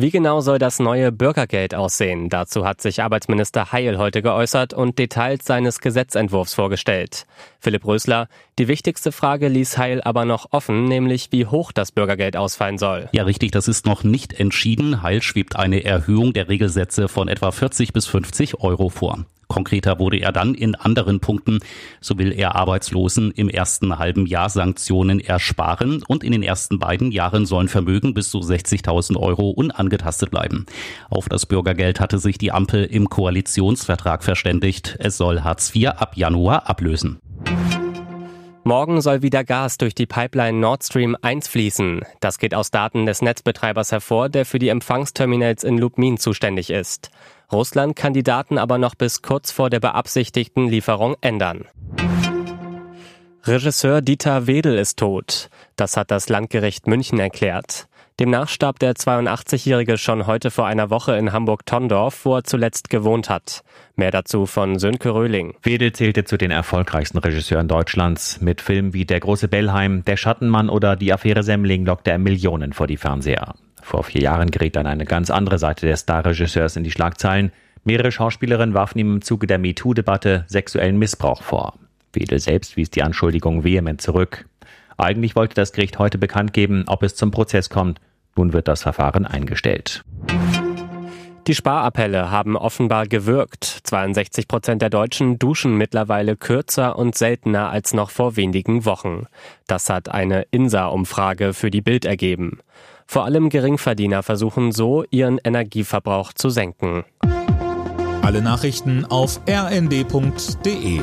Wie genau soll das neue Bürgergeld aussehen? Dazu hat sich Arbeitsminister Heil heute geäußert und Details seines Gesetzentwurfs vorgestellt. Philipp Rösler, die wichtigste Frage ließ Heil aber noch offen, nämlich wie hoch das Bürgergeld ausfallen soll. Ja, richtig, das ist noch nicht entschieden. Heil schwebt eine Erhöhung der Regelsätze von etwa 40 bis 50 Euro vor. Konkreter wurde er dann in anderen Punkten. So will er Arbeitslosen im ersten halben Jahr Sanktionen ersparen und in den ersten beiden Jahren sollen Vermögen bis zu 60.000 Euro unangetastet bleiben. Auf das Bürgergeld hatte sich die Ampel im Koalitionsvertrag verständigt. Es soll Hartz IV ab Januar ablösen. Morgen soll wieder Gas durch die Pipeline Nord Stream 1 fließen. Das geht aus Daten des Netzbetreibers hervor, der für die Empfangsterminals in Lubmin zuständig ist. Russland kann die Daten aber noch bis kurz vor der beabsichtigten Lieferung ändern. Regisseur Dieter Wedel ist tot. Das hat das Landgericht München erklärt. Demnach starb der 82-Jährige schon heute vor einer Woche in Hamburg-Tondorf, wo er zuletzt gewohnt hat. Mehr dazu von Sönke Röhling. Wedel zählte zu den erfolgreichsten Regisseuren Deutschlands. Mit Filmen wie Der große Bellheim, Der Schattenmann oder Die Affäre Semmling lockte er Millionen vor die Fernseher. Vor vier Jahren geriet dann eine ganz andere Seite des Starregisseurs in die Schlagzeilen. Mehrere Schauspielerinnen warfen ihm im Zuge der MeToo-Debatte sexuellen Missbrauch vor. Wedel selbst wies die Anschuldigung vehement zurück. Eigentlich wollte das Gericht heute bekannt geben, ob es zum Prozess kommt. Nun wird das Verfahren eingestellt. Die Sparappelle haben offenbar gewirkt. 62 Prozent der Deutschen duschen mittlerweile kürzer und seltener als noch vor wenigen Wochen. Das hat eine INSA-Umfrage für die Bild ergeben. Vor allem Geringverdiener versuchen so, ihren Energieverbrauch zu senken. Alle Nachrichten auf rnd.de